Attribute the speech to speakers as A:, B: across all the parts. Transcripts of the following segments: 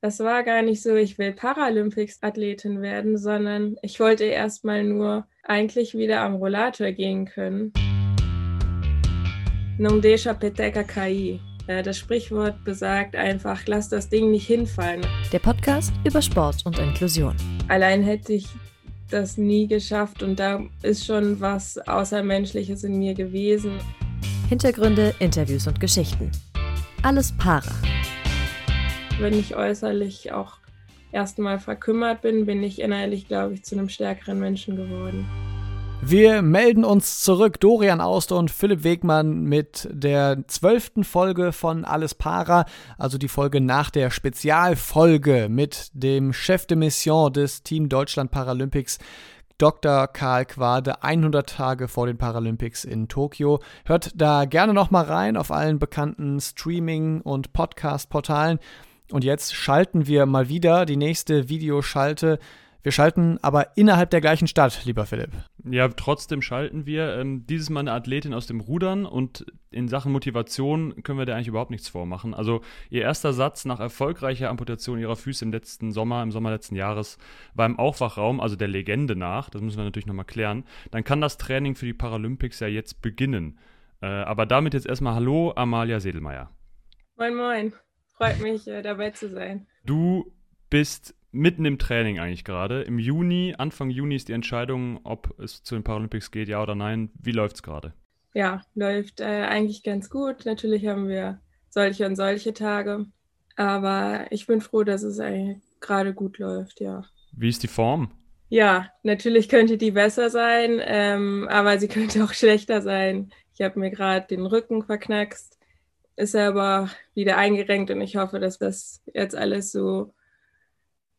A: Das war gar nicht so, ich will Paralympics-Athletin werden, sondern ich wollte erstmal nur eigentlich wieder am Rollator gehen können. Non deixa peteca cair. Äh, das Sprichwort besagt einfach, lass das Ding nicht hinfallen.
B: Der Podcast über Sport und Inklusion.
A: Allein hätte ich das nie geschafft und da ist schon was Außermenschliches in mir gewesen.
B: Hintergründe, Interviews und Geschichten. Alles Para
A: wenn ich äußerlich auch erstmal verkümmert bin, bin ich innerlich, glaube ich, zu einem stärkeren Menschen geworden.
C: Wir melden uns zurück, Dorian Auster und Philipp Wegmann, mit der zwölften Folge von Alles Para, also die Folge nach der Spezialfolge mit dem Chef de Mission des Team Deutschland Paralympics, Dr. Karl Quade 100 Tage vor den Paralympics in Tokio. Hört da gerne nochmal rein auf allen bekannten Streaming- und Podcast-Portalen. Und jetzt schalten wir mal wieder die nächste Videoschalte. Wir schalten aber innerhalb der gleichen Stadt, lieber Philipp.
D: Ja, trotzdem schalten wir. Ähm, dieses Mal eine Athletin aus dem Rudern und in Sachen Motivation können wir da eigentlich überhaupt nichts vormachen. Also ihr erster Satz nach erfolgreicher Amputation ihrer Füße im letzten Sommer, im Sommer letzten Jahres, war im Aufwachraum, also der Legende nach, das müssen wir natürlich nochmal klären, dann kann das Training für die Paralympics ja jetzt beginnen. Äh, aber damit jetzt erstmal Hallo, Amalia Sedelmeier.
A: Moin, moin. Freut mich, äh, dabei zu sein.
D: Du bist mitten im Training eigentlich gerade. Im Juni, Anfang Juni ist die Entscheidung, ob es zu den Paralympics geht, ja oder nein. Wie läuft es gerade?
A: Ja, läuft äh, eigentlich ganz gut. Natürlich haben wir solche und solche Tage. Aber ich bin froh, dass es gerade gut läuft, ja.
D: Wie ist die Form?
A: Ja, natürlich könnte die besser sein, ähm, aber sie könnte auch schlechter sein. Ich habe mir gerade den Rücken verknackst ist er aber wieder eingerenkt und ich hoffe, dass das jetzt alles so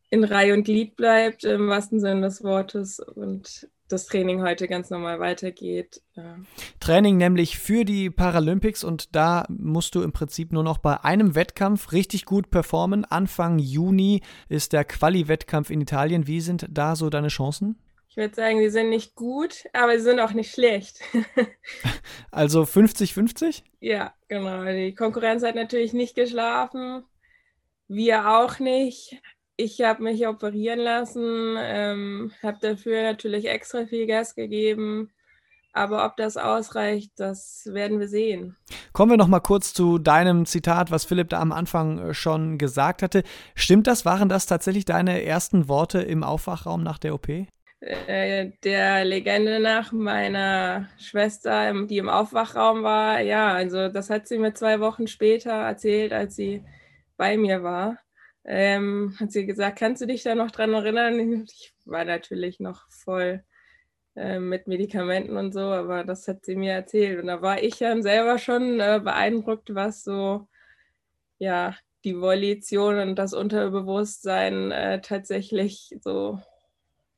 A: in Reihe und Glied bleibt, im wahrsten Sinne des Wortes und das Training heute ganz normal weitergeht.
C: Training nämlich für die Paralympics und da musst du im Prinzip nur noch bei einem Wettkampf richtig gut performen. Anfang Juni ist der Quali-Wettkampf in Italien. Wie sind da so deine Chancen?
A: Ich würde sagen, sie sind nicht gut, aber sie sind auch nicht schlecht.
C: also 50-50?
A: Ja, genau. Die Konkurrenz hat natürlich nicht geschlafen. Wir auch nicht. Ich habe mich operieren lassen, ähm, habe dafür natürlich extra viel Gas gegeben. Aber ob das ausreicht, das werden wir sehen.
C: Kommen wir noch mal kurz zu deinem Zitat, was Philipp da am Anfang äh, schon gesagt hatte. Stimmt das? Waren das tatsächlich deine ersten Worte im Aufwachraum nach der OP?
A: Äh, der Legende nach meiner Schwester, die im Aufwachraum war, ja, also das hat sie mir zwei Wochen später erzählt, als sie bei mir war. Ähm, hat sie gesagt, kannst du dich da noch dran erinnern? Ich war natürlich noch voll äh, mit Medikamenten und so, aber das hat sie mir erzählt. Und da war ich dann selber schon äh, beeindruckt, was so, ja, die Volition und das Unterbewusstsein äh, tatsächlich so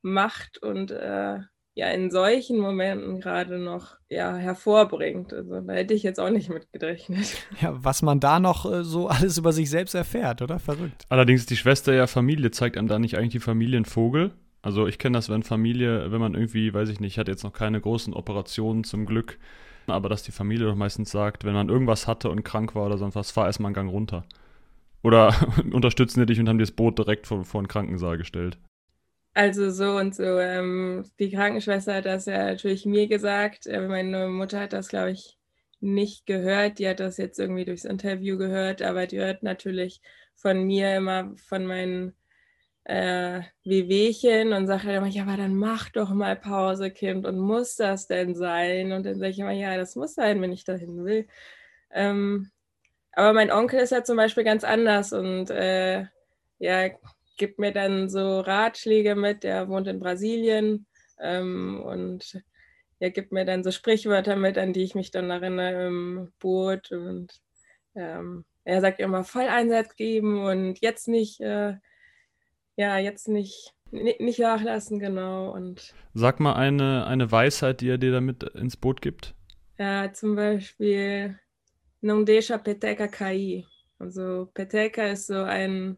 A: macht und äh, ja in solchen Momenten gerade noch ja, hervorbringt. Also da hätte ich jetzt auch nicht mit gerechnet.
C: Ja, was man da noch äh, so alles über sich selbst erfährt, oder? Verrückt.
D: Allerdings ist die Schwester ja Familie, zeigt einem da nicht eigentlich die Familienvogel? Also ich kenne das, wenn Familie, wenn man irgendwie, weiß ich nicht, hat jetzt noch keine großen Operationen zum Glück, aber dass die Familie doch meistens sagt, wenn man irgendwas hatte und krank war oder sonst was, fahr erstmal einen Gang runter. Oder unterstützen die dich und haben dir das Boot direkt vor, vor den Krankensaal gestellt.
A: Also so und so. Ähm, die Krankenschwester hat das ja natürlich mir gesagt. Äh, meine Mutter hat das, glaube ich, nicht gehört. Die hat das jetzt irgendwie durchs Interview gehört, aber die hört natürlich von mir immer von meinen äh, Wehwehchen und sagt halt immer, ja, aber dann mach doch mal Pause, Kind, und muss das denn sein? Und dann sage ich immer, ja, das muss sein, wenn ich dahin will. Ähm, aber mein Onkel ist ja zum Beispiel ganz anders und äh, ja, gibt mir dann so Ratschläge mit, der wohnt in Brasilien ähm, und er gibt mir dann so Sprichwörter mit, an die ich mich dann erinnere im Boot und ähm, er sagt immer voll Einsatz geben und jetzt nicht, äh, ja, jetzt nicht, nicht nachlassen, genau. Und
D: Sag mal eine, eine Weisheit, die er dir damit ins Boot gibt.
A: Ja, zum Beispiel Non deixa peteca cair. Also peteca ist so ein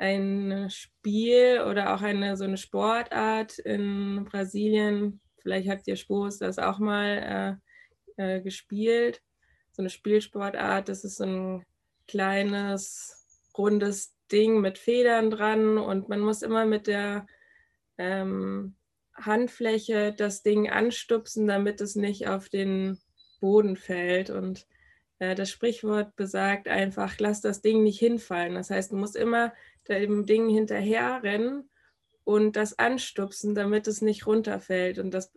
A: ein Spiel oder auch eine so eine Sportart in Brasilien. Vielleicht habt ihr Spurs das auch mal äh, äh, gespielt. So eine Spielsportart, das ist so ein kleines, rundes Ding mit Federn dran und man muss immer mit der ähm, Handfläche das Ding anstupsen, damit es nicht auf den Boden fällt. Und das Sprichwort besagt einfach, lass das Ding nicht hinfallen. Das heißt, du musst immer dem Ding hinterher rennen und das anstupsen, damit es nicht runterfällt. Und das,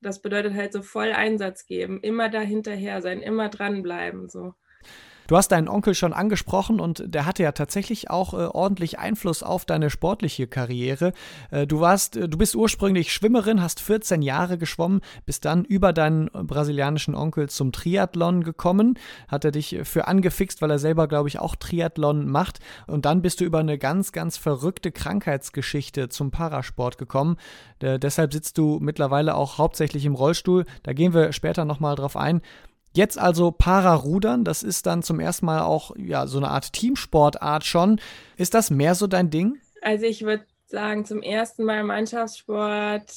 A: das bedeutet halt so voll Einsatz geben, immer da hinterher sein, immer dranbleiben. So.
C: Du hast deinen Onkel schon angesprochen und der hatte ja tatsächlich auch äh, ordentlich Einfluss auf deine sportliche Karriere. Äh, du warst, äh, du bist ursprünglich Schwimmerin, hast 14 Jahre geschwommen, bist dann über deinen äh, brasilianischen Onkel zum Triathlon gekommen, hat er dich für angefixt, weil er selber, glaube ich, auch Triathlon macht. Und dann bist du über eine ganz, ganz verrückte Krankheitsgeschichte zum Parasport gekommen. Äh, deshalb sitzt du mittlerweile auch hauptsächlich im Rollstuhl. Da gehen wir später nochmal drauf ein. Jetzt also Para-Rudern, das ist dann zum ersten Mal auch ja, so eine Art Teamsportart schon. Ist das mehr so dein Ding?
A: Also ich würde sagen, zum ersten Mal Mannschaftssport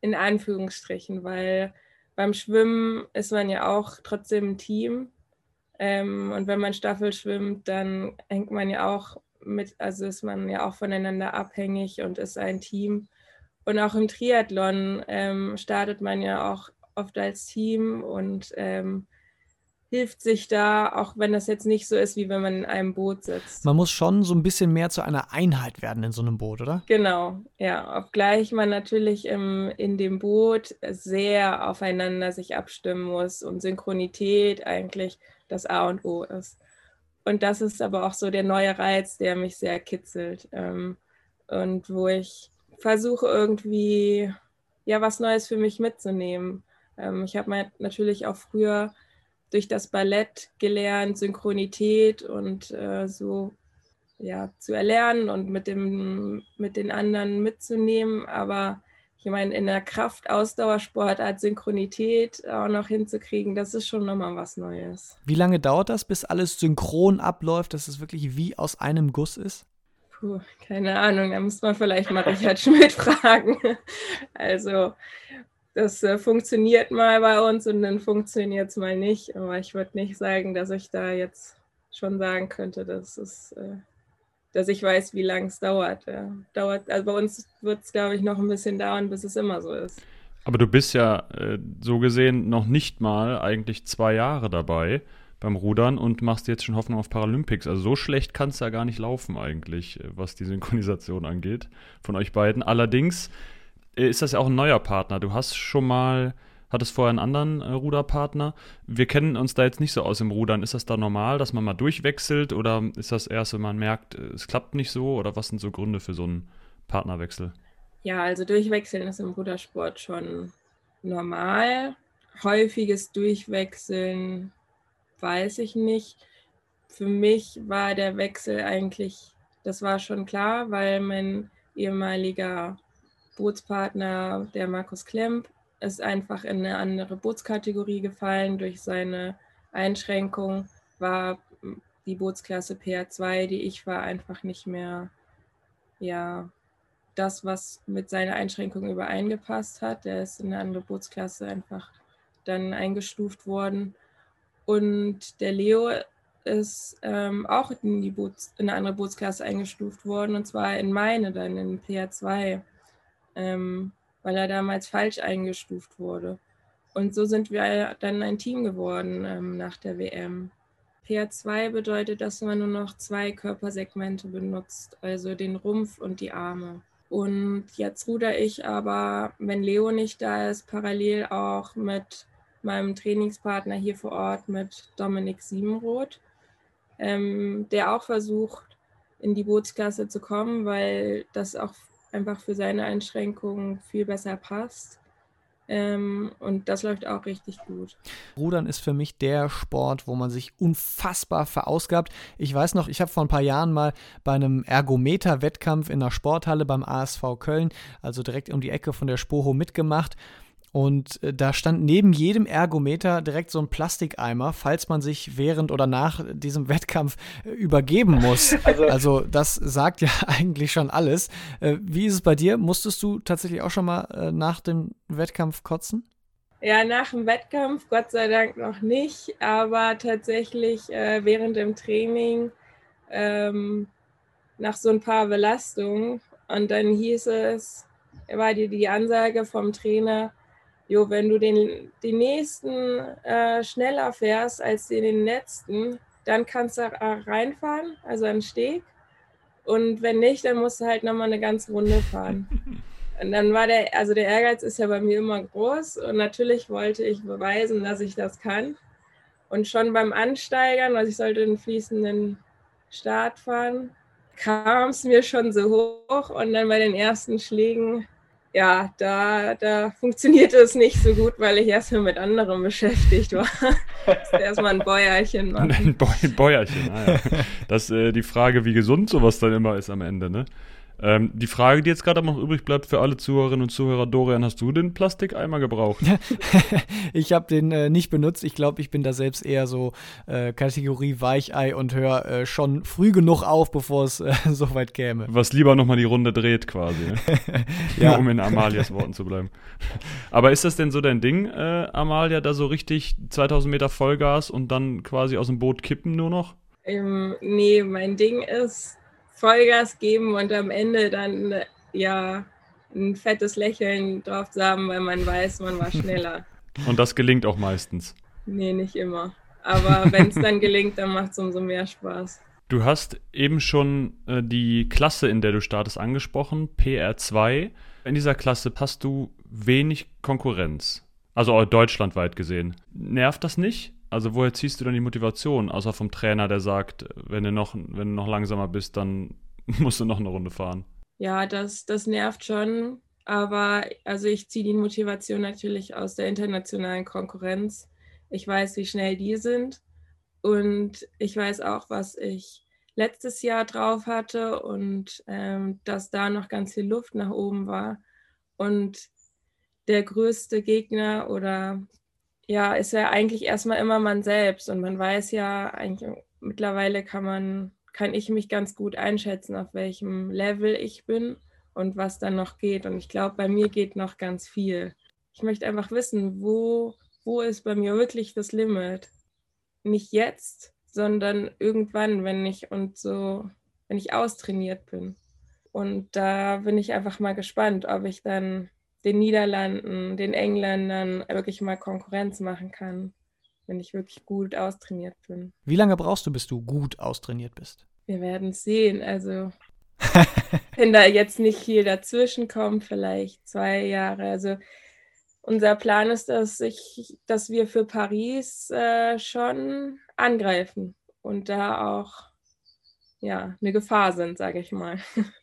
A: in Anführungsstrichen, weil beim Schwimmen ist man ja auch trotzdem ein Team. Ähm, und wenn man Staffel schwimmt, dann hängt man ja auch mit, also ist man ja auch voneinander abhängig und ist ein Team. Und auch im Triathlon ähm, startet man ja auch oft als Team und ähm, hilft sich da, auch wenn das jetzt nicht so ist, wie wenn man in einem Boot sitzt.
C: Man muss schon so ein bisschen mehr zu einer Einheit werden in so einem Boot, oder?
A: Genau, ja. Obgleich man natürlich im, in dem Boot sehr aufeinander sich abstimmen muss und Synchronität eigentlich das A und O ist. Und das ist aber auch so der neue Reiz, der mich sehr kitzelt ähm, und wo ich versuche irgendwie ja was Neues für mich mitzunehmen. Ähm, ich habe natürlich auch früher durch das Ballett gelernt, Synchronität und äh, so ja, zu erlernen und mit, dem, mit den anderen mitzunehmen. Aber ich meine, in der Kraft-Ausdauersportart Synchronität auch noch hinzukriegen, das ist schon nochmal was Neues.
C: Wie lange dauert das, bis alles synchron abläuft, dass es wirklich wie aus einem Guss ist?
A: Puh, keine Ahnung, da muss man vielleicht mal Richard Schmidt fragen. Also das äh, funktioniert mal bei uns und dann funktioniert es mal nicht. Aber ich würde nicht sagen, dass ich da jetzt schon sagen könnte, dass es, äh, dass ich weiß, wie lange es dauert. Ja. dauert. Also bei uns wird es, glaube ich, noch ein bisschen dauern, bis es immer so ist.
D: Aber du bist ja äh, so gesehen noch nicht mal eigentlich zwei Jahre dabei beim Rudern und machst jetzt schon Hoffnung auf Paralympics. Also so schlecht kann es ja gar nicht laufen eigentlich, äh, was die Synchronisation angeht von euch beiden. Allerdings ist das ja auch ein neuer Partner. Du hast schon mal, hattest vorher einen anderen äh, Ruderpartner. Wir kennen uns da jetzt nicht so aus im Rudern. Ist das da normal, dass man mal durchwechselt oder ist das erst, wenn man merkt, äh, es klappt nicht so oder was sind so Gründe für so einen Partnerwechsel?
A: Ja, also durchwechseln ist im Rudersport schon normal. Häufiges Durchwechseln weiß ich nicht. Für mich war der Wechsel eigentlich, das war schon klar, weil mein ehemaliger Bootspartner, der Markus Klemp, ist einfach in eine andere Bootskategorie gefallen. Durch seine Einschränkung war die Bootsklasse PR2, die ich war, einfach nicht mehr ja, das, was mit seiner Einschränkung übereingepasst hat. Der ist in eine andere Bootsklasse einfach dann eingestuft worden. Und der Leo ist ähm, auch in, die Boots, in eine andere Bootsklasse eingestuft worden, und zwar in meine, dann in PR2 ähm, weil er damals falsch eingestuft wurde. Und so sind wir dann ein Team geworden ähm, nach der WM. PR2 bedeutet, dass man nur noch zwei Körpersegmente benutzt, also den Rumpf und die Arme. Und jetzt ruder ich aber, wenn Leo nicht da ist, parallel auch mit meinem Trainingspartner hier vor Ort, mit Dominik Siebenroth, ähm, der auch versucht, in die Bootsklasse zu kommen, weil das auch einfach für seine Einschränkungen viel besser passt. Ähm, und das läuft auch richtig gut.
C: Rudern ist für mich der Sport, wo man sich unfassbar verausgabt. Ich weiß noch, ich habe vor ein paar Jahren mal bei einem Ergometer-Wettkampf in der Sporthalle beim ASV Köln, also direkt um die Ecke von der Spoho, mitgemacht. Und äh, da stand neben jedem Ergometer direkt so ein Plastikeimer, falls man sich während oder nach diesem Wettkampf äh, übergeben muss. Also, also, das sagt ja eigentlich schon alles. Äh, wie ist es bei dir? Musstest du tatsächlich auch schon mal nach dem Wettkampf kotzen?
A: Ja, nach dem Wettkampf Gott sei Dank noch nicht, aber tatsächlich während dem Training ähm, nach so ein paar Belastungen. Und dann hieß es, war die, die Ansage vom Trainer, jo, wenn du den, den nächsten äh, schneller fährst als den letzten, dann kannst du reinfahren, also einen Steg. Und wenn nicht, dann musst du halt nochmal eine ganze Runde fahren. Und dann war der, also der Ehrgeiz ist ja bei mir immer groß und natürlich wollte ich beweisen, dass ich das kann. Und schon beim Ansteigern, also ich sollte einen fließenden Start fahren, kam es mir schon so hoch und dann bei den ersten Schlägen, ja, da, da funktionierte es nicht so gut, weil ich erstmal mit anderem beschäftigt war. erstmal ein Bäuerchen machen.
D: Ein Bäuerchen, ah, ja. Das ist äh, die Frage, wie gesund sowas dann immer ist am Ende, ne? Ähm, die Frage, die jetzt gerade noch übrig bleibt für alle Zuhörerinnen und Zuhörer, Dorian, hast du den Plastikeimer gebraucht?
C: ich habe den äh, nicht benutzt. Ich glaube, ich bin da selbst eher so äh, Kategorie Weichei und höre äh, schon früh genug auf, bevor es äh, so weit käme.
D: Was lieber nochmal die Runde dreht quasi, ne? ja. um in Amalias Worten zu bleiben. Aber ist das denn so dein Ding, äh, Amalia, da so richtig 2000 Meter Vollgas und dann quasi aus dem Boot kippen nur noch?
A: Ähm, nee, mein Ding ist Vollgas geben und am Ende dann ja ein fettes Lächeln drauf zu haben, weil man weiß, man war schneller.
D: Und das gelingt auch meistens.
A: Nee, nicht immer. Aber wenn es dann gelingt, dann macht es umso mehr Spaß.
D: Du hast eben schon äh, die Klasse, in der du startest, angesprochen, PR2. In dieser Klasse hast du wenig Konkurrenz. Also deutschlandweit gesehen. Nervt das nicht? Also woher ziehst du dann die Motivation, außer vom Trainer, der sagt, wenn du noch, wenn du noch langsamer bist, dann musst du noch eine Runde fahren?
A: Ja, das, das nervt schon. Aber also ich ziehe die Motivation natürlich aus der internationalen Konkurrenz. Ich weiß, wie schnell die sind. Und ich weiß auch, was ich letztes Jahr drauf hatte und ähm, dass da noch ganz viel Luft nach oben war. Und der größte Gegner oder ja, ist ja eigentlich erstmal immer man selbst und man weiß ja eigentlich mittlerweile kann man kann ich mich ganz gut einschätzen, auf welchem Level ich bin und was dann noch geht und ich glaube, bei mir geht noch ganz viel. Ich möchte einfach wissen, wo wo ist bei mir wirklich das Limit? Nicht jetzt, sondern irgendwann, wenn ich und so wenn ich austrainiert bin. Und da bin ich einfach mal gespannt, ob ich dann den Niederlanden, den Engländern wirklich mal Konkurrenz machen kann, wenn ich wirklich gut austrainiert bin.
C: Wie lange brauchst du, bis du gut austrainiert bist?
A: Wir werden sehen. Also, wenn da jetzt nicht viel dazwischen kommt, vielleicht zwei Jahre. Also, unser Plan ist, dass, ich, dass wir für Paris äh, schon angreifen und da auch ja, eine Gefahr sind, sage ich mal.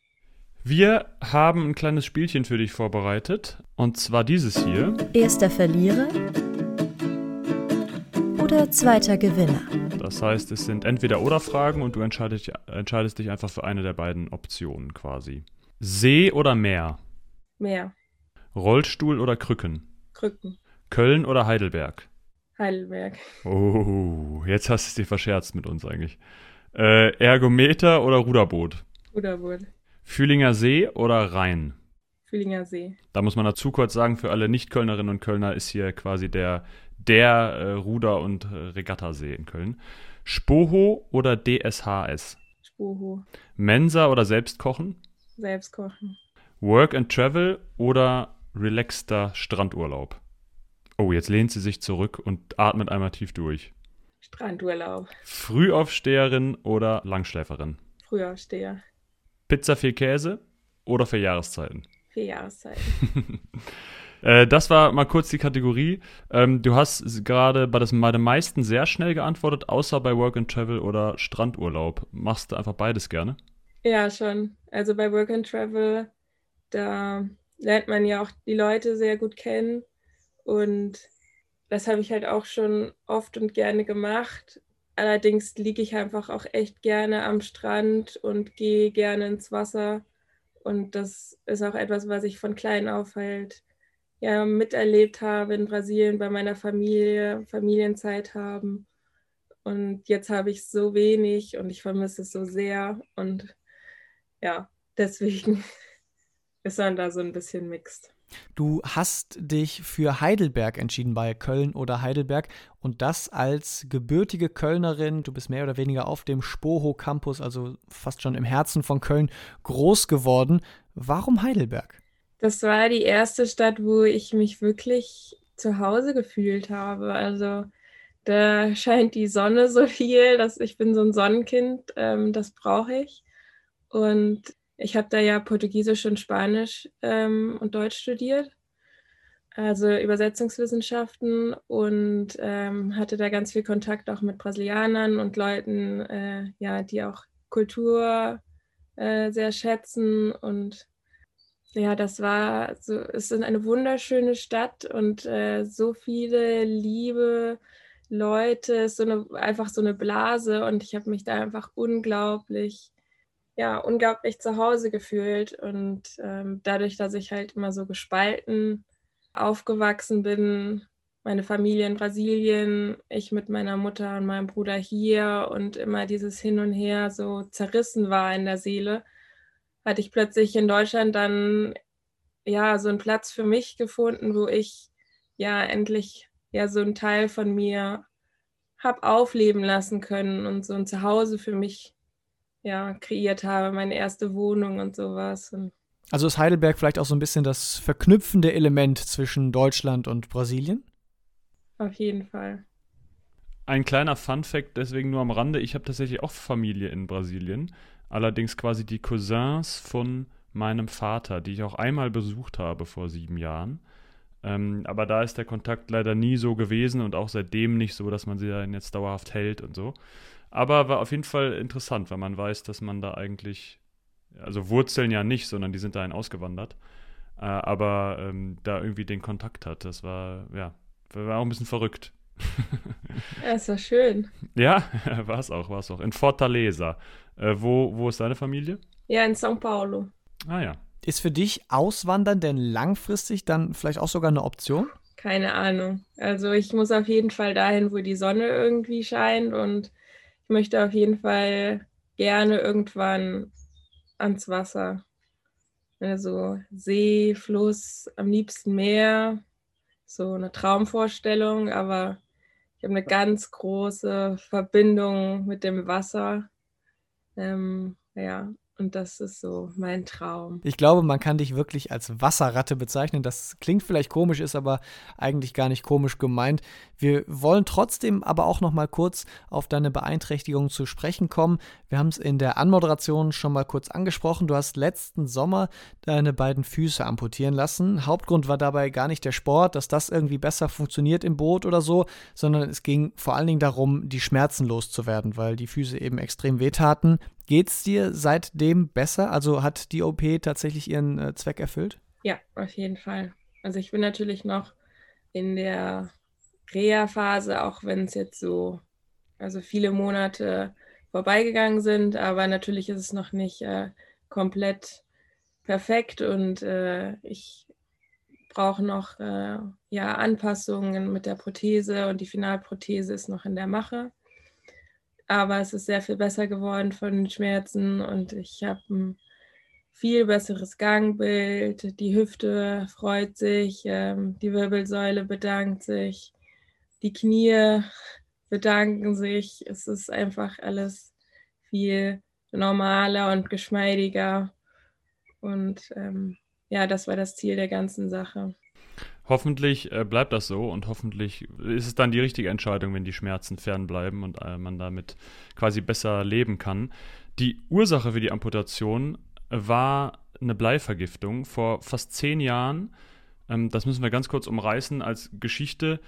D: Wir haben ein kleines Spielchen für dich vorbereitet. Und zwar dieses hier.
B: Erster Verlierer oder zweiter Gewinner.
D: Das heißt, es sind entweder oder Fragen und du entscheidest, entscheidest dich einfach für eine der beiden Optionen quasi. See oder Meer?
A: Meer.
D: Rollstuhl oder Krücken?
A: Krücken.
D: Köln oder Heidelberg?
A: Heidelberg.
D: Oh, jetzt hast du es dir verscherzt mit uns eigentlich. Äh, Ergometer oder Ruderboot?
A: Ruderboot.
D: Fühlinger See oder Rhein?
A: Fühlinger See.
D: Da muss man dazu kurz sagen, für alle Nicht-Kölnerinnen und Kölner ist hier quasi der, der äh, Ruder- und äh, Regattasee in Köln. Spoho oder DSHS?
A: Spoho.
D: Mensa oder Selbstkochen?
A: Selbstkochen.
D: Work and Travel oder relaxter Strandurlaub? Oh, jetzt lehnt sie sich zurück und atmet einmal tief durch.
A: Strandurlaub.
D: Frühaufsteherin oder Langschläferin?
A: Frühaufsteher.
D: Pizza viel Käse oder für Jahreszeiten?
A: Für Jahreszeiten.
D: Äh, das war mal kurz die Kategorie. Ähm, du hast gerade bei, bei den meisten sehr schnell geantwortet, außer bei Work and Travel oder Strandurlaub. Machst du einfach beides gerne?
A: Ja, schon. Also bei Work and Travel, da lernt man ja auch die Leute sehr gut kennen. Und das habe ich halt auch schon oft und gerne gemacht. Allerdings liege ich einfach auch echt gerne am Strand und gehe gerne ins Wasser. Und das ist auch etwas, was ich von klein auf halt ja, miterlebt habe in Brasilien bei meiner Familie, Familienzeit haben. Und jetzt habe ich so wenig und ich vermisse es so sehr. Und ja, deswegen ist man da so ein bisschen mixed.
C: Du hast dich für Heidelberg entschieden bei Köln oder Heidelberg und das als gebürtige Kölnerin. Du bist mehr oder weniger auf dem Spoho Campus, also fast schon im Herzen von Köln, groß geworden. Warum Heidelberg?
A: Das war die erste Stadt, wo ich mich wirklich zu Hause gefühlt habe. Also da scheint die Sonne so viel, dass ich bin so ein Sonnenkind, ähm, das brauche ich. Und ich habe da ja Portugiesisch und Spanisch ähm, und Deutsch studiert, also Übersetzungswissenschaften und ähm, hatte da ganz viel Kontakt auch mit Brasilianern und Leuten, äh, ja, die auch Kultur äh, sehr schätzen und ja, das war so, es ist eine wunderschöne Stadt und äh, so viele liebe Leute, so eine, einfach so eine Blase und ich habe mich da einfach unglaublich ja, unglaublich zu Hause gefühlt. Und ähm, dadurch, dass ich halt immer so gespalten aufgewachsen bin, meine Familie in Brasilien, ich mit meiner Mutter und meinem Bruder hier und immer dieses Hin und Her so zerrissen war in der Seele, hatte ich plötzlich in Deutschland dann ja so einen Platz für mich gefunden, wo ich ja endlich ja so einen Teil von mir habe aufleben lassen können und so ein Zuhause für mich ja, kreiert habe, meine erste Wohnung und sowas. Und
C: also ist Heidelberg vielleicht auch so ein bisschen das verknüpfende Element zwischen Deutschland und Brasilien?
A: Auf jeden Fall.
D: Ein kleiner Fun-Fact, deswegen nur am Rande: Ich habe tatsächlich auch Familie in Brasilien. Allerdings quasi die Cousins von meinem Vater, die ich auch einmal besucht habe vor sieben Jahren. Ähm, aber da ist der Kontakt leider nie so gewesen und auch seitdem nicht so, dass man sie dann jetzt dauerhaft hält und so. Aber war auf jeden Fall interessant, weil man weiß, dass man da eigentlich, also Wurzeln ja nicht, sondern die sind dahin ausgewandert. Äh, aber ähm, da irgendwie den Kontakt hat. Das war, ja, war auch ein bisschen verrückt.
A: Ja, ist war schön.
D: Ja, war es auch, war es auch. In Fortaleza. Äh, wo, wo ist deine Familie?
A: Ja, in São Paulo.
C: Ah ja. Ist für dich Auswandern denn langfristig dann vielleicht auch sogar eine Option?
A: Keine Ahnung. Also ich muss auf jeden Fall dahin, wo die Sonne irgendwie scheint und ich möchte auf jeden Fall gerne irgendwann ans Wasser. Also See, Fluss, am liebsten Meer. So eine Traumvorstellung, aber ich habe eine ganz große Verbindung mit dem Wasser. Ähm, ja, und das ist so mein Traum.
C: Ich glaube, man kann dich wirklich als Wasserratte bezeichnen. Das klingt vielleicht komisch, ist aber eigentlich gar nicht komisch gemeint. Wir wollen trotzdem aber auch noch mal kurz auf deine Beeinträchtigung zu sprechen kommen. Wir haben es in der Anmoderation schon mal kurz angesprochen. Du hast letzten Sommer deine beiden Füße amputieren lassen. Hauptgrund war dabei gar nicht der Sport, dass das irgendwie besser funktioniert im Boot oder so, sondern es ging vor allen Dingen darum, die Schmerzen loszuwerden, weil die Füße eben extrem wehtaten. Geht es dir seitdem besser? Also hat die OP tatsächlich ihren äh, Zweck erfüllt?
A: Ja, auf jeden Fall. Also ich bin natürlich noch in der Reha-Phase, auch wenn es jetzt so, also viele Monate vorbeigegangen sind, aber natürlich ist es noch nicht äh, komplett perfekt und äh, ich brauche noch äh, ja, Anpassungen mit der Prothese und die Finalprothese ist noch in der Mache aber es ist sehr viel besser geworden von den Schmerzen und ich habe ein viel besseres Gangbild. Die Hüfte freut sich, ähm, die Wirbelsäule bedankt sich, die Knie bedanken sich. Es ist einfach alles viel normaler und geschmeidiger. Und ähm, ja, das war das Ziel der ganzen Sache.
D: Hoffentlich äh, bleibt das so und hoffentlich ist es dann die richtige Entscheidung, wenn die Schmerzen fernbleiben und äh, man damit quasi besser leben kann. Die Ursache für die Amputation war eine Bleivergiftung vor fast zehn Jahren. Ähm, das müssen wir ganz kurz umreißen als Geschichte.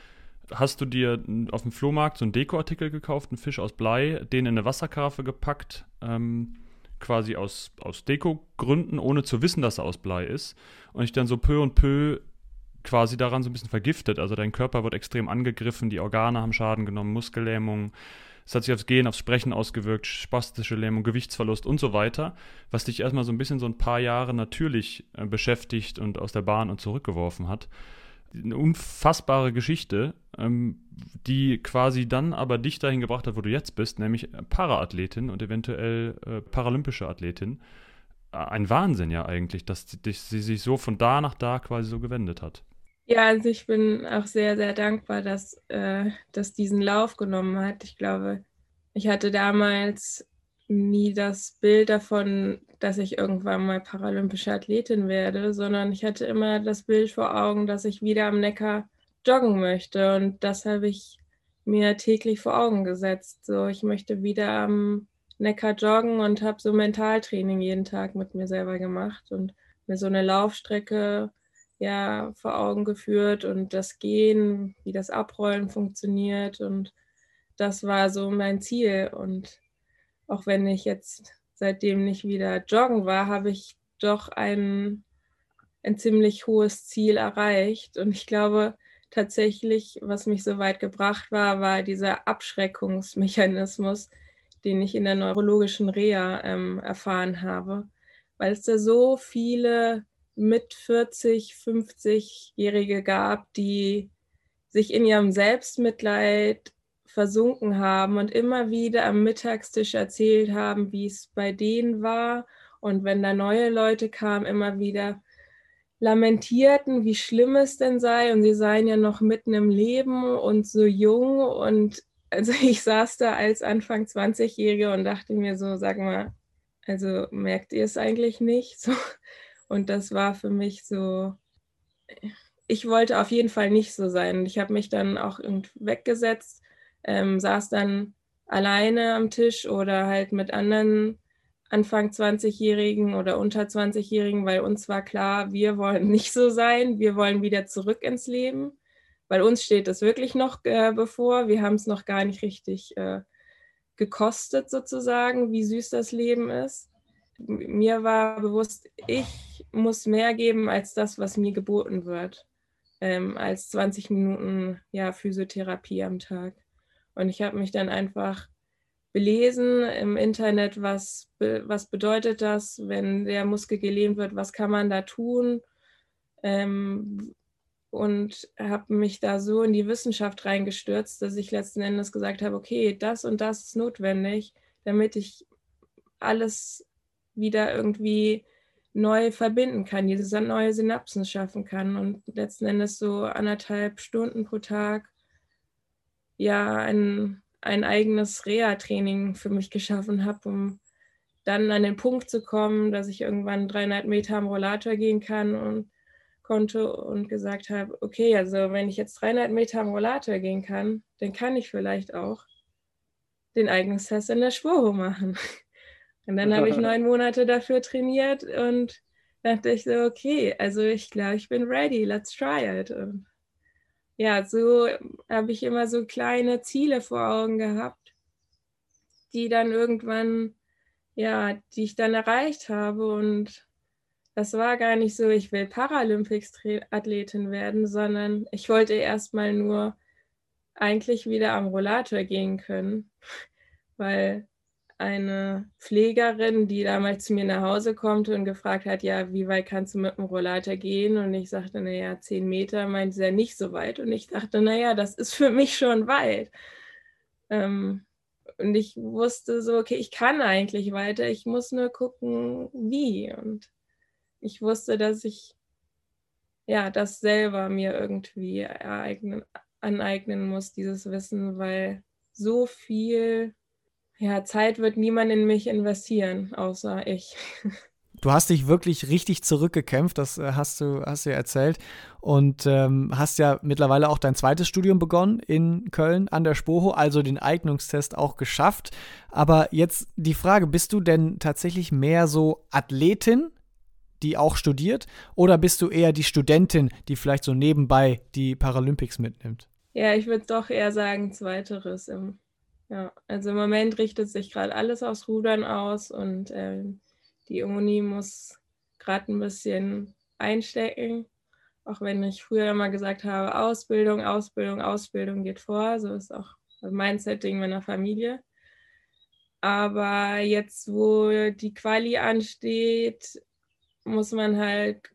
D: Hast du dir auf dem Flohmarkt so einen Dekoartikel gekauft, einen Fisch aus Blei, den in eine Wasserkaraffe gepackt, ähm, quasi aus, aus Deko-Gründen, ohne zu wissen, dass er aus Blei ist. Und ich dann so peu und peu quasi daran so ein bisschen vergiftet. Also dein Körper wird extrem angegriffen, die Organe haben Schaden genommen, Muskellähmung, es hat sich aufs Gehen, aufs Sprechen ausgewirkt, spastische Lähmung, Gewichtsverlust und so weiter, was dich erstmal so ein bisschen so ein paar Jahre natürlich äh, beschäftigt und aus der Bahn und zurückgeworfen hat. Eine unfassbare Geschichte, ähm, die quasi dann aber dich dahin gebracht hat, wo du jetzt bist, nämlich Paraathletin und eventuell äh, paralympische Athletin. ein Wahnsinn ja eigentlich, dass sie sich so von da nach da quasi so gewendet hat.
A: Ja, also ich bin auch sehr, sehr dankbar, dass äh, das diesen Lauf genommen hat. Ich glaube, ich hatte damals nie das Bild davon, dass ich irgendwann mal paralympische Athletin werde, sondern ich hatte immer das Bild vor Augen, dass ich wieder am Neckar joggen möchte. Und das habe ich mir täglich vor Augen gesetzt. So, ich möchte wieder am Neckar joggen und habe so Mentaltraining jeden Tag mit mir selber gemacht und mir so eine Laufstrecke ja vor Augen geführt und das Gehen, wie das Abrollen funktioniert und das war so mein Ziel und auch wenn ich jetzt seitdem nicht wieder joggen war, habe ich doch ein, ein ziemlich hohes Ziel erreicht und ich glaube tatsächlich, was mich so weit gebracht war, war dieser Abschreckungsmechanismus, den ich in der neurologischen Reha ähm, erfahren habe, weil es da so viele mit 40, 50-Jährige gab, die sich in ihrem Selbstmitleid versunken haben und immer wieder am Mittagstisch erzählt haben, wie es bei denen war. Und wenn da neue Leute kamen, immer wieder lamentierten, wie schlimm es denn sei. Und sie seien ja noch mitten im Leben und so jung. Und also ich saß da als Anfang 20-Jährige und dachte mir so, sag mal, also merkt ihr es eigentlich nicht? So. Und das war für mich so, ich wollte auf jeden Fall nicht so sein. Ich habe mich dann auch weggesetzt, ähm, saß dann alleine am Tisch oder halt mit anderen Anfang 20-Jährigen oder unter 20-Jährigen, weil uns war klar, wir wollen nicht so sein, wir wollen wieder zurück ins Leben weil uns steht das wirklich noch äh, bevor. Wir haben es noch gar nicht richtig äh, gekostet sozusagen, wie süß das Leben ist. Mir war bewusst, ich muss mehr geben als das, was mir geboten wird, ähm, als 20 Minuten ja, Physiotherapie am Tag. Und ich habe mich dann einfach belesen im Internet, was, was bedeutet das, wenn der Muskel gelähmt wird, was kann man da tun, ähm, und habe mich da so in die Wissenschaft reingestürzt, dass ich letzten Endes gesagt habe, okay, das und das ist notwendig, damit ich alles wieder irgendwie neu verbinden kann, diese neue Synapsen schaffen kann und letzten Endes so anderthalb Stunden pro Tag ja ein, ein eigenes Reha-Training für mich geschaffen habe, um dann an den Punkt zu kommen, dass ich irgendwann 300 Meter am Rollator gehen kann und konnte und gesagt habe, okay, also wenn ich jetzt 300 Meter am Rollator gehen kann, dann kann ich vielleicht auch den Eignungstest in der Spurho machen. Und dann habe ich neun Monate dafür trainiert und dachte ich so, okay, also ich glaube, ich bin ready, let's try it. Und ja, so habe ich immer so kleine Ziele vor Augen gehabt, die dann irgendwann, ja, die ich dann erreicht habe und das war gar nicht so, ich will Paralympics-Athletin werden, sondern ich wollte erstmal nur eigentlich wieder am Rollator gehen können, weil eine Pflegerin, die damals zu mir nach Hause kommt und gefragt hat, ja, wie weit kannst du mit dem Rollator gehen? Und ich sagte, naja, zehn Meter, meinte sie ja nicht so weit. Und ich dachte, naja, das ist für mich schon weit. Ähm, und ich wusste so, okay, ich kann eigentlich weiter, ich muss nur gucken, wie. Und ich wusste, dass ich ja das selber mir irgendwie ereignen, aneignen muss, dieses Wissen, weil so viel ja, Zeit wird niemand in mich investieren, außer ich.
C: Du hast dich wirklich richtig zurückgekämpft, das äh, hast du, hast du ja erzählt. Und ähm, hast ja mittlerweile auch dein zweites Studium begonnen in Köln an der Spoho, also den Eignungstest auch geschafft. Aber jetzt die Frage, bist du denn tatsächlich mehr so Athletin die auch studiert? Oder bist du eher die Studentin, die vielleicht so nebenbei die Paralympics mitnimmt?
A: Ja, ich würde doch eher sagen, zweiteres. Ja, also im Moment richtet sich gerade alles aufs Rudern aus und äh, die Uni muss gerade ein bisschen einstecken. Auch wenn ich früher immer gesagt habe, Ausbildung, Ausbildung, Ausbildung geht vor. So ist auch mein Setting meiner Familie. Aber jetzt, wo die Quali ansteht, muss man halt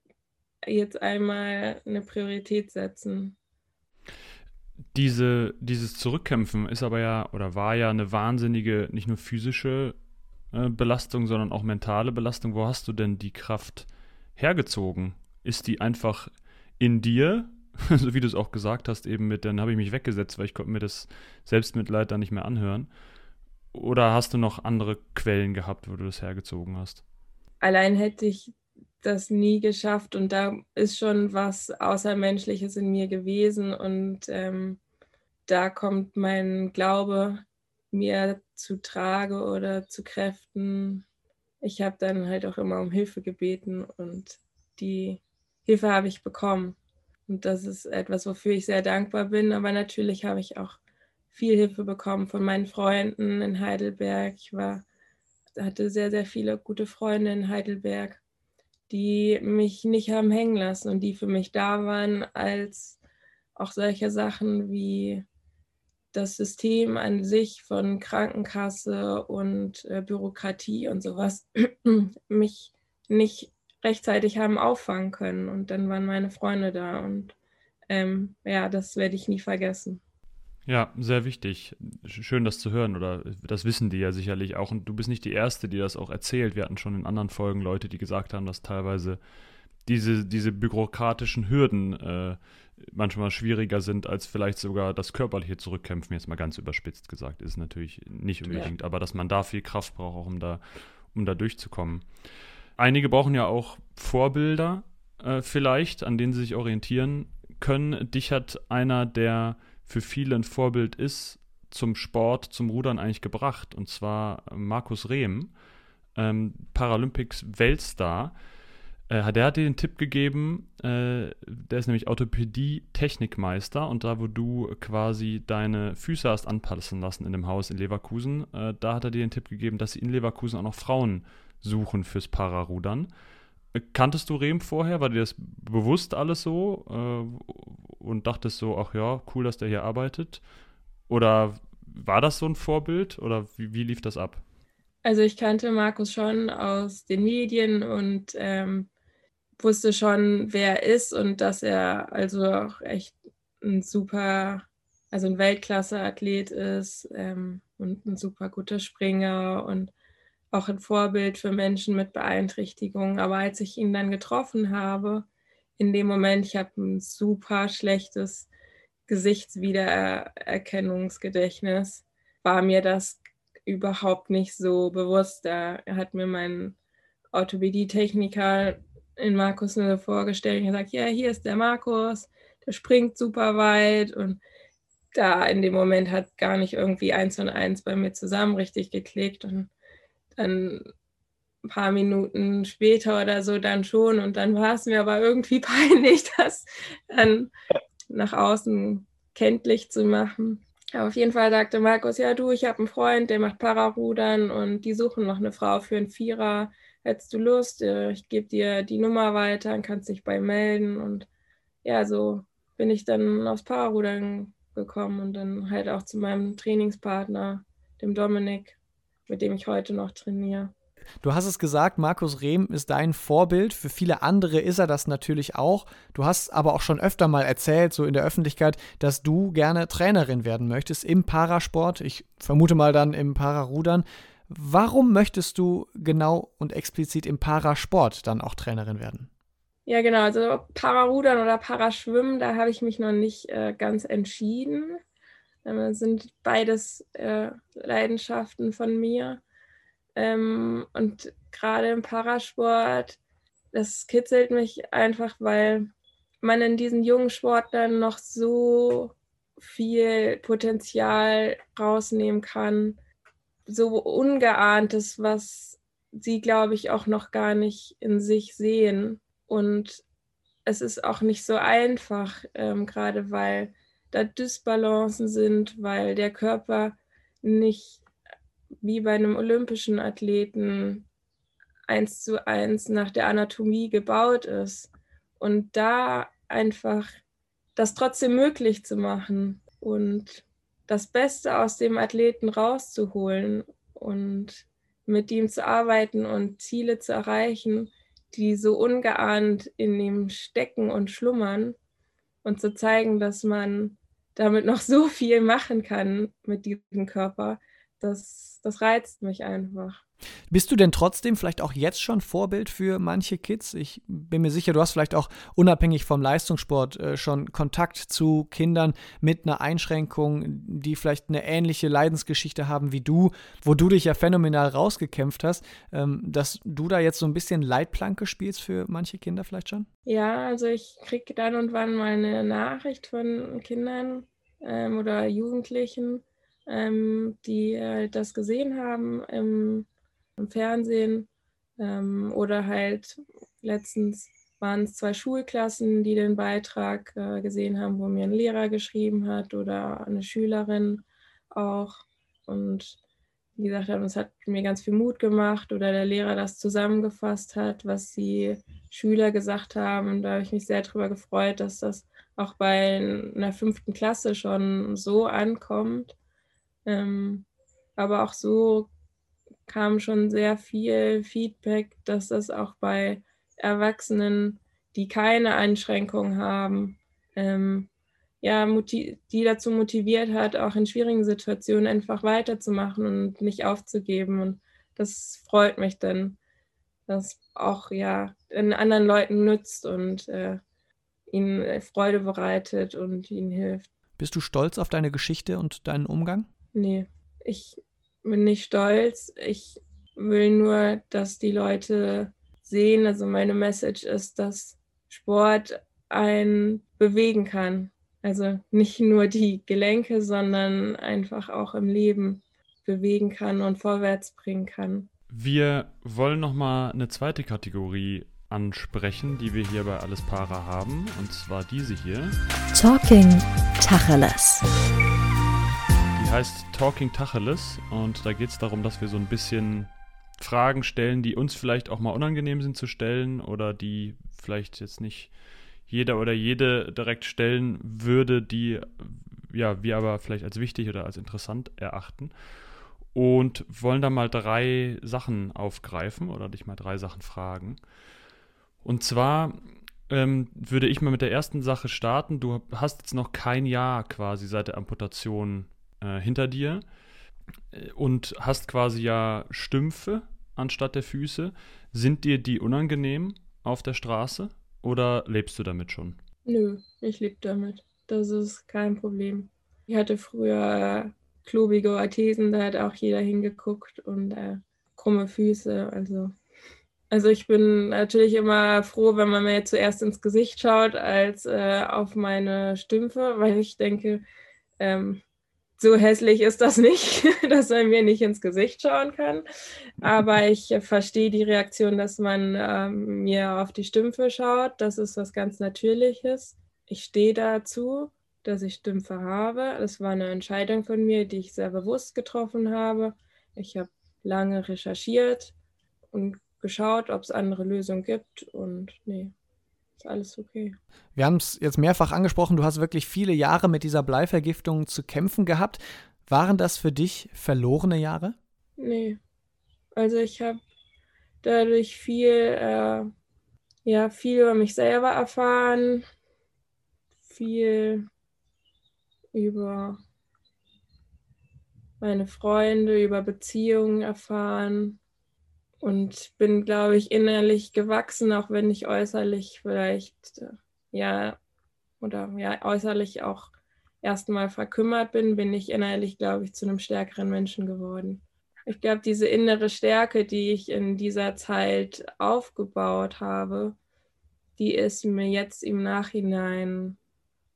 A: jetzt einmal eine Priorität setzen.
D: Diese, dieses Zurückkämpfen ist aber ja oder war ja eine wahnsinnige, nicht nur physische äh, Belastung, sondern auch mentale Belastung. Wo hast du denn die Kraft hergezogen? Ist die einfach in dir, so wie du es auch gesagt hast, eben mit, dann habe ich mich weggesetzt, weil ich konnte mir das Selbstmitleid dann nicht mehr anhören. Oder hast du noch andere Quellen gehabt, wo du das hergezogen hast?
A: Allein hätte ich das nie geschafft und da ist schon was Außermenschliches in mir gewesen und ähm, da kommt mein Glaube mir zu Trage oder zu Kräften. Ich habe dann halt auch immer um Hilfe gebeten und die Hilfe habe ich bekommen. Und das ist etwas, wofür ich sehr dankbar bin. Aber natürlich habe ich auch viel Hilfe bekommen von meinen Freunden in Heidelberg. Ich war, hatte sehr, sehr viele gute Freunde in Heidelberg, die mich nicht haben hängen lassen und die für mich da waren, als auch solche Sachen wie das System an sich von Krankenkasse und äh, Bürokratie und sowas mich nicht rechtzeitig haben auffangen können. Und dann waren meine Freunde da und ähm, ja, das werde ich nie vergessen.
D: Ja, sehr wichtig. Schön, das zu hören. Oder das wissen die ja sicherlich auch. Und du bist nicht die Erste, die das auch erzählt. Wir hatten schon in anderen Folgen Leute, die gesagt haben, dass teilweise diese, diese bürokratischen Hürden äh, manchmal schwieriger sind, als vielleicht sogar das körperliche Zurückkämpfen, jetzt mal ganz überspitzt gesagt, ist natürlich nicht unbedingt, ja. aber dass man da viel Kraft braucht, auch um da, um da durchzukommen. Einige brauchen ja auch Vorbilder äh, vielleicht, an denen sie sich orientieren können. Dich hat einer, der für viele ein Vorbild ist, zum Sport, zum Rudern eigentlich gebracht, und zwar Markus Rehm, ähm, Paralympics Weltstar. Äh, der hat dir den Tipp gegeben, äh, der ist nämlich Orthopädie-Technikmeister und da, wo du quasi deine Füße hast anpassen lassen in dem Haus in Leverkusen, äh, da hat er dir den Tipp gegeben, dass sie in Leverkusen auch noch Frauen suchen fürs Pararudern. Äh, kanntest du Rehm vorher? War dir das bewusst alles so äh, und dachtest so, ach ja, cool, dass der hier arbeitet? Oder war das so ein Vorbild oder wie, wie lief das ab?
A: Also ich kannte Markus schon aus den Medien und ähm, wusste schon, wer er ist und dass er also auch echt ein super, also ein Weltklasse-Athlet ist ähm, und ein super guter Springer und auch ein Vorbild für Menschen mit Beeinträchtigungen. Aber als ich ihn dann getroffen habe, in dem Moment, ich habe ein super schlechtes Gesichtswiedererkennungsgedächtnis, war mir das überhaupt nicht so bewusst. Er hat mir meinen Orthopädie-Techniker in Markus nur vorgestellt und gesagt, ja, hier ist der Markus, der springt super weit und da in dem Moment hat gar nicht irgendwie eins und eins bei mir zusammen richtig geklickt und dann ein paar Minuten später oder so dann schon und dann war es mir aber irgendwie peinlich, das dann nach außen kenntlich zu machen. Aber auf jeden Fall sagte Markus, ja du, ich habe einen Freund, der macht Pararudern und die suchen noch eine Frau für einen Vierer hättest du Lust, äh, ich gebe dir die Nummer weiter, dann kannst dich bei melden. Und ja, so bin ich dann aufs Pararudern gekommen und dann halt auch zu meinem Trainingspartner, dem Dominik, mit dem ich heute noch trainiere.
C: Du hast es gesagt, Markus Rehm ist dein Vorbild. Für viele andere ist er das natürlich auch. Du hast aber auch schon öfter mal erzählt, so in der Öffentlichkeit, dass du gerne Trainerin werden möchtest im Parasport. Ich vermute mal dann im Pararudern. Warum möchtest du genau und explizit im Parasport dann auch Trainerin werden?
A: Ja, genau. Also Pararudern oder Paraschwimmen, da habe ich mich noch nicht äh, ganz entschieden. Ähm, sind beides äh, Leidenschaften von mir. Ähm, und gerade im Parasport, das kitzelt mich einfach, weil man in diesen jungen Sportlern noch so viel Potenzial rausnehmen kann so Ungeahntes, was sie, glaube ich, auch noch gar nicht in sich sehen. Und es ist auch nicht so einfach, ähm, gerade weil da Dysbalancen sind, weil der Körper nicht wie bei einem olympischen Athleten eins zu eins nach der Anatomie gebaut ist. Und da einfach das trotzdem möglich zu machen und das Beste aus dem Athleten rauszuholen und mit ihm zu arbeiten und Ziele zu erreichen, die so ungeahnt in ihm stecken und schlummern und zu zeigen, dass man damit noch so viel machen kann mit diesem Körper, das, das reizt mich einfach.
C: Bist du denn trotzdem vielleicht auch jetzt schon Vorbild für manche Kids? Ich bin mir sicher, du hast vielleicht auch unabhängig vom Leistungssport äh, schon Kontakt zu Kindern mit einer Einschränkung, die vielleicht eine ähnliche Leidensgeschichte haben wie du, wo du dich ja phänomenal rausgekämpft hast, ähm, dass du da jetzt so ein bisschen Leitplanke spielst für manche Kinder vielleicht schon?
A: Ja, also ich kriege dann und wann mal eine Nachricht von Kindern ähm, oder Jugendlichen, ähm, die äh, das gesehen haben im, im Fernsehen ähm, oder halt letztens waren es zwei Schulklassen, die den Beitrag äh, gesehen haben, wo mir ein Lehrer geschrieben hat oder eine Schülerin auch und wie gesagt haben, es hat mir ganz viel Mut gemacht oder der Lehrer das zusammengefasst hat, was die Schüler gesagt haben. Und da habe ich mich sehr darüber gefreut, dass das auch bei einer fünften Klasse schon so ankommt. Ähm, aber auch so kam schon sehr viel Feedback, dass das auch bei Erwachsenen, die keine Einschränkung haben, ähm, ja, die dazu motiviert hat, auch in schwierigen Situationen einfach weiterzumachen und nicht aufzugeben. Und das freut mich dann, dass auch ja den anderen Leuten nützt und äh, ihnen Freude bereitet und ihnen hilft.
C: Bist du stolz auf deine Geschichte und deinen Umgang?
A: Nee, ich bin nicht stolz. Ich will nur, dass die Leute sehen, also meine Message ist, dass Sport einen bewegen kann. Also nicht nur die Gelenke, sondern einfach auch im Leben bewegen kann und vorwärts bringen kann.
D: Wir wollen noch mal eine zweite Kategorie ansprechen, die wir hier bei Alles Para haben, und zwar diese hier.
B: Talking Tacheles.
D: Heißt Talking Tacheles und da geht es darum, dass wir so ein bisschen Fragen stellen, die uns vielleicht auch mal unangenehm sind zu stellen oder die vielleicht jetzt nicht jeder oder jede direkt stellen würde, die ja, wir aber vielleicht als wichtig oder als interessant erachten und wollen da mal drei Sachen aufgreifen oder dich mal drei Sachen fragen. Und zwar ähm, würde ich mal mit der ersten Sache starten. Du hast jetzt noch kein Jahr quasi seit der Amputation äh, hinter dir äh, und hast quasi ja Stümpfe anstatt der Füße. Sind dir die unangenehm auf der Straße oder lebst du damit schon?
A: Nö, ich lebe damit. Das ist kein Problem. Ich hatte früher klobige Orthesen, da hat auch jeder hingeguckt und äh, krumme Füße. Also also ich bin natürlich immer froh, wenn man mir zuerst ins Gesicht schaut, als äh, auf meine Stümpfe, weil ich denke, ähm, so hässlich ist das nicht, dass man mir nicht ins Gesicht schauen kann. Aber ich verstehe die Reaktion, dass man ähm, mir auf die Stümpfe schaut. Das ist was ganz Natürliches. Ich stehe dazu, dass ich Stümpfe habe. Das war eine Entscheidung von mir, die ich sehr bewusst getroffen habe. Ich habe lange recherchiert und geschaut, ob es andere Lösungen gibt und nee, ist alles okay.
C: Wir haben es jetzt mehrfach angesprochen, du hast wirklich viele Jahre mit dieser Bleivergiftung zu kämpfen gehabt. Waren das für dich verlorene Jahre?
A: Nee. Also ich habe dadurch viel, äh, ja, viel über mich selber erfahren, viel über meine Freunde, über Beziehungen erfahren, und bin, glaube ich, innerlich gewachsen, auch wenn ich äußerlich vielleicht, äh, ja, oder ja, äußerlich auch erstmal verkümmert bin, bin ich innerlich, glaube ich, zu einem stärkeren Menschen geworden. Ich glaube, diese innere Stärke, die ich in dieser Zeit aufgebaut habe, die ist mir jetzt im Nachhinein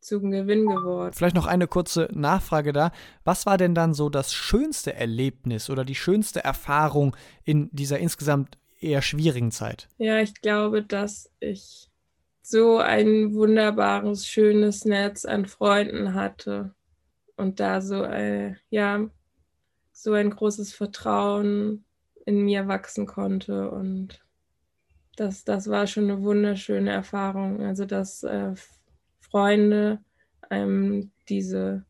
A: zum Gewinn geworden.
C: Vielleicht noch eine kurze Nachfrage da. Was war denn dann so das schönste Erlebnis oder die schönste Erfahrung in dieser insgesamt eher schwierigen Zeit?
A: Ja, ich glaube, dass ich so ein wunderbares, schönes Netz an Freunden hatte und da so ein, ja, so ein großes Vertrauen in mir wachsen konnte und das, das war schon eine wunderschöne Erfahrung. Also, dass äh, Freunde einem diese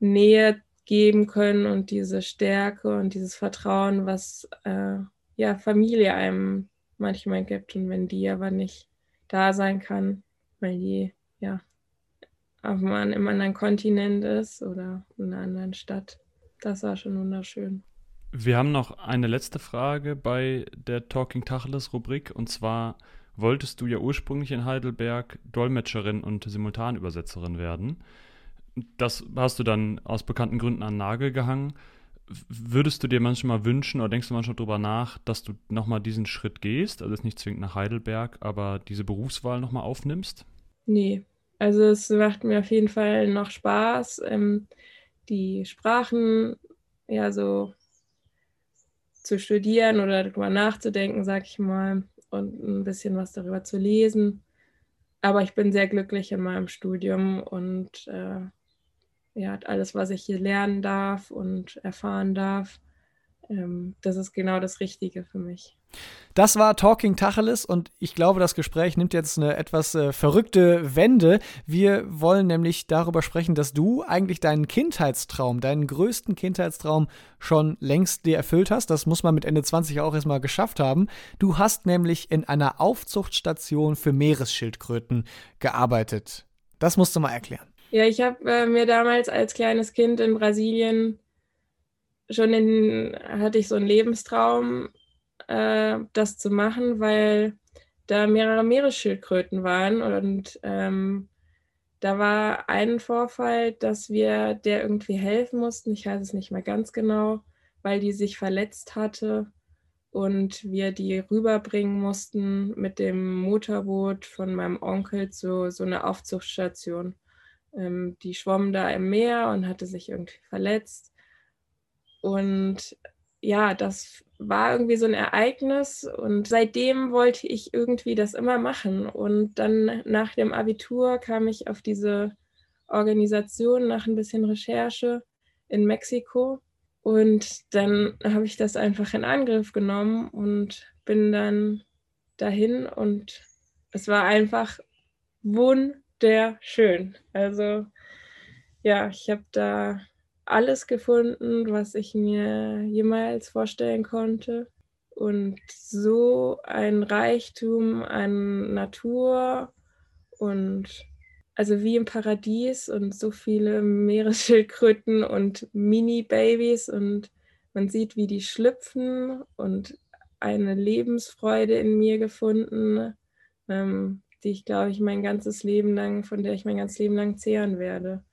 A: Nähe geben können und diese Stärke und dieses Vertrauen, was äh, ja Familie einem manchmal gibt. Und wenn die aber nicht da sein kann, weil die ja auf einem, im anderen Kontinent ist oder in einer anderen Stadt, das war schon wunderschön.
D: Wir haben noch eine letzte Frage bei der Talking Tacheles Rubrik und zwar wolltest du ja ursprünglich in Heidelberg Dolmetscherin und Simultanübersetzerin werden. Das hast du dann aus bekannten Gründen an den Nagel gehangen. Würdest du dir manchmal wünschen oder denkst du manchmal darüber nach, dass du nochmal diesen Schritt gehst, also nicht zwingend nach Heidelberg, aber diese Berufswahl nochmal aufnimmst?
A: Nee, also es macht mir auf jeden Fall noch Spaß, ähm, die Sprachen ja so zu studieren oder darüber nachzudenken, sag ich mal, und ein bisschen was darüber zu lesen. Aber ich bin sehr glücklich in meinem Studium und äh, ja, alles, was ich hier lernen darf und erfahren darf, ähm, das ist genau das Richtige für mich.
C: Das war Talking Tacheles und ich glaube, das Gespräch nimmt jetzt eine etwas äh, verrückte Wende. Wir wollen nämlich darüber sprechen, dass du eigentlich deinen Kindheitstraum, deinen größten Kindheitstraum schon längst dir erfüllt hast. Das muss man mit Ende 20 auch erstmal geschafft haben. Du hast nämlich in einer Aufzuchtstation für Meeresschildkröten gearbeitet. Das musst du mal erklären.
A: Ja, ich habe äh, mir damals als kleines Kind in Brasilien schon in, hatte ich so einen Lebenstraum, äh, das zu machen, weil da mehrere Meeresschildkröten waren und ähm, da war ein Vorfall, dass wir der irgendwie helfen mussten. Ich weiß es nicht mehr ganz genau, weil die sich verletzt hatte und wir die rüberbringen mussten mit dem Motorboot von meinem Onkel zu so einer Aufzuchtstation. Ähm, die schwamm da im Meer und hatte sich irgendwie verletzt. Und ja, das war irgendwie so ein Ereignis und seitdem wollte ich irgendwie das immer machen. Und dann nach dem Abitur kam ich auf diese Organisation nach ein bisschen Recherche in Mexiko und dann habe ich das einfach in Angriff genommen und bin dann dahin und es war einfach wunderschön. Also ja, ich habe da alles gefunden, was ich mir jemals vorstellen konnte. Und so ein Reichtum an Natur und also wie im Paradies und so viele Meeresschildkröten und Mini-Babys und man sieht, wie die schlüpfen und eine Lebensfreude in mir gefunden. Ähm, die ich, glaube ich, mein ganzes Leben lang, von der ich mein ganzes Leben lang zehren werde.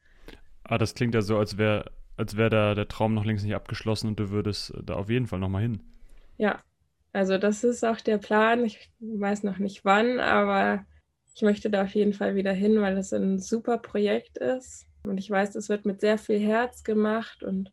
D: Ah, das klingt ja so, als wäre als wär da der Traum noch längst nicht abgeschlossen und du würdest da auf jeden Fall nochmal hin.
A: Ja, also das ist auch der Plan. Ich weiß noch nicht wann, aber ich möchte da auf jeden Fall wieder hin, weil es ein super Projekt ist. Und ich weiß, es wird mit sehr viel Herz gemacht und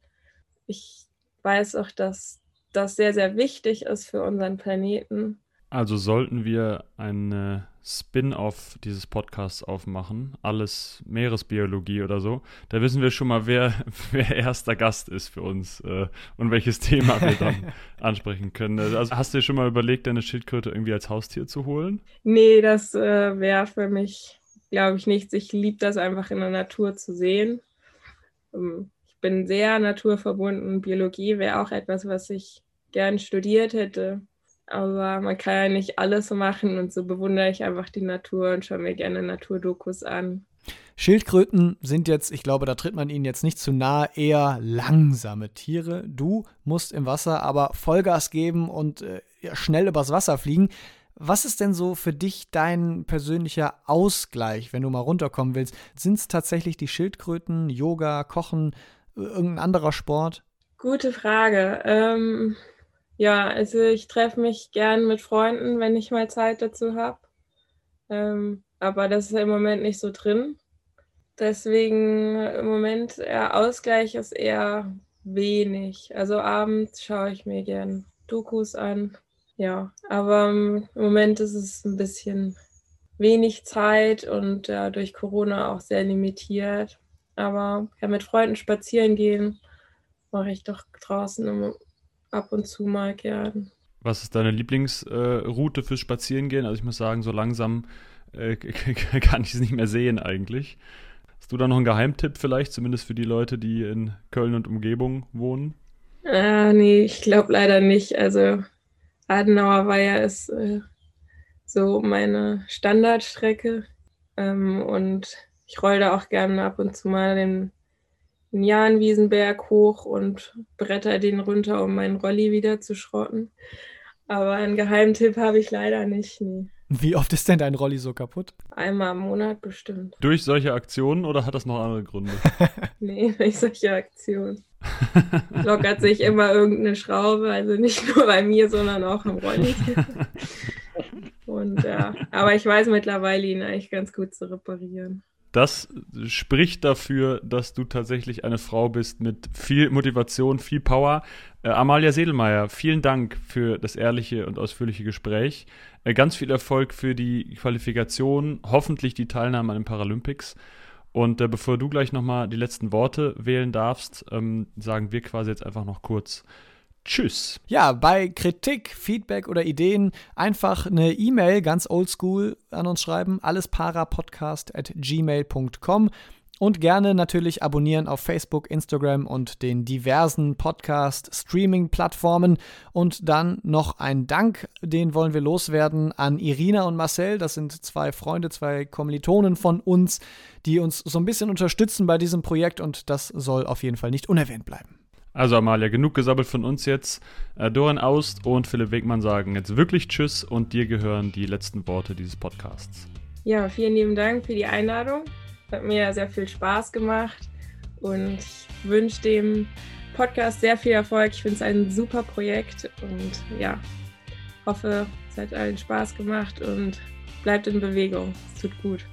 A: ich weiß auch, dass das sehr, sehr wichtig ist für unseren Planeten.
D: Also sollten wir eine Spin-off dieses Podcasts aufmachen, alles Meeresbiologie oder so, da wissen wir schon mal, wer, wer erster Gast ist für uns äh, und welches Thema wir dann ansprechen können. Also hast du dir schon mal überlegt, deine Schildkröte irgendwie als Haustier zu holen?
A: Nee, das äh, wäre für mich, glaube ich, nichts. Ich liebe das einfach in der Natur zu sehen. Ähm, ich bin sehr naturverbunden. Biologie wäre auch etwas, was ich gern studiert hätte. Aber man kann ja nicht alles machen und so bewundere ich einfach die Natur und schaue mir gerne Naturdokus an.
C: Schildkröten sind jetzt, ich glaube, da tritt man ihnen jetzt nicht zu nahe, eher langsame Tiere. Du musst im Wasser aber Vollgas geben und äh, schnell übers Wasser fliegen. Was ist denn so für dich dein persönlicher Ausgleich, wenn du mal runterkommen willst? Sind es tatsächlich die Schildkröten, Yoga, Kochen, irgendein anderer Sport?
A: Gute Frage. Ähm, ja, also ich treffe mich gern mit Freunden, wenn ich mal Zeit dazu habe. Ähm, aber das ist im Moment nicht so drin. Deswegen im Moment eher Ausgleich ist eher wenig. Also abends schaue ich mir gern Dokus an. Ja, aber im Moment ist es ein bisschen wenig Zeit und ja, durch Corona auch sehr limitiert. Aber ja, mit Freunden spazieren gehen mache ich doch draußen im ab und zu mal gern.
D: Was ist deine Lieblingsroute äh, fürs Spazierengehen? Also ich muss sagen, so langsam äh, kann ich es nicht mehr sehen eigentlich. Hast du da noch einen Geheimtipp vielleicht, zumindest für die Leute, die in Köln und Umgebung wohnen?
A: Ah, nee, ich glaube leider nicht. Also Adenauer Weiher ist äh, so meine Standardstrecke ähm, und ich roll da auch gerne ab und zu mal den einen Jahnwiesenberg hoch und bretter den runter, um meinen Rolli wieder zu schrotten. Aber einen Geheimtipp habe ich leider nicht. Nee.
C: Wie oft ist denn dein Rolli so kaputt?
A: Einmal im Monat bestimmt.
D: Durch solche Aktionen oder hat das noch andere Gründe?
A: nee, durch solche Aktionen. Lockert sich immer irgendeine Schraube, also nicht nur bei mir, sondern auch im Rolli. Und ja, aber ich weiß mittlerweile ihn eigentlich ganz gut zu reparieren.
D: Das spricht dafür, dass du tatsächlich eine Frau bist mit viel Motivation, viel Power. Äh, Amalia Sedelmeier, vielen Dank für das ehrliche und ausführliche Gespräch. Äh, ganz viel Erfolg für die Qualifikation, hoffentlich die Teilnahme an den Paralympics. Und äh, bevor du gleich nochmal die letzten Worte wählen darfst, ähm, sagen wir quasi jetzt einfach noch kurz Tschüss.
C: Ja, bei Kritik, Feedback oder Ideen einfach eine E-Mail ganz oldschool an uns schreiben, allesparapodcast at gmail.com und gerne natürlich abonnieren auf Facebook, Instagram und den diversen Podcast-Streaming-Plattformen. Und dann noch ein Dank, den wollen wir loswerden an Irina und Marcel. Das sind zwei Freunde, zwei Kommilitonen von uns, die uns so ein bisschen unterstützen bei diesem Projekt und das soll auf jeden Fall nicht unerwähnt bleiben.
D: Also Amalia, genug gesabbelt von uns jetzt. Äh, Doran Aust und Philipp Wegmann sagen jetzt wirklich Tschüss und dir gehören die letzten Worte dieses Podcasts.
A: Ja, vielen lieben Dank für die Einladung. Hat mir sehr viel Spaß gemacht und ich wünsche dem Podcast sehr viel Erfolg. Ich finde es ein super Projekt und ja, hoffe, es hat allen Spaß gemacht und bleibt in Bewegung. Es tut gut.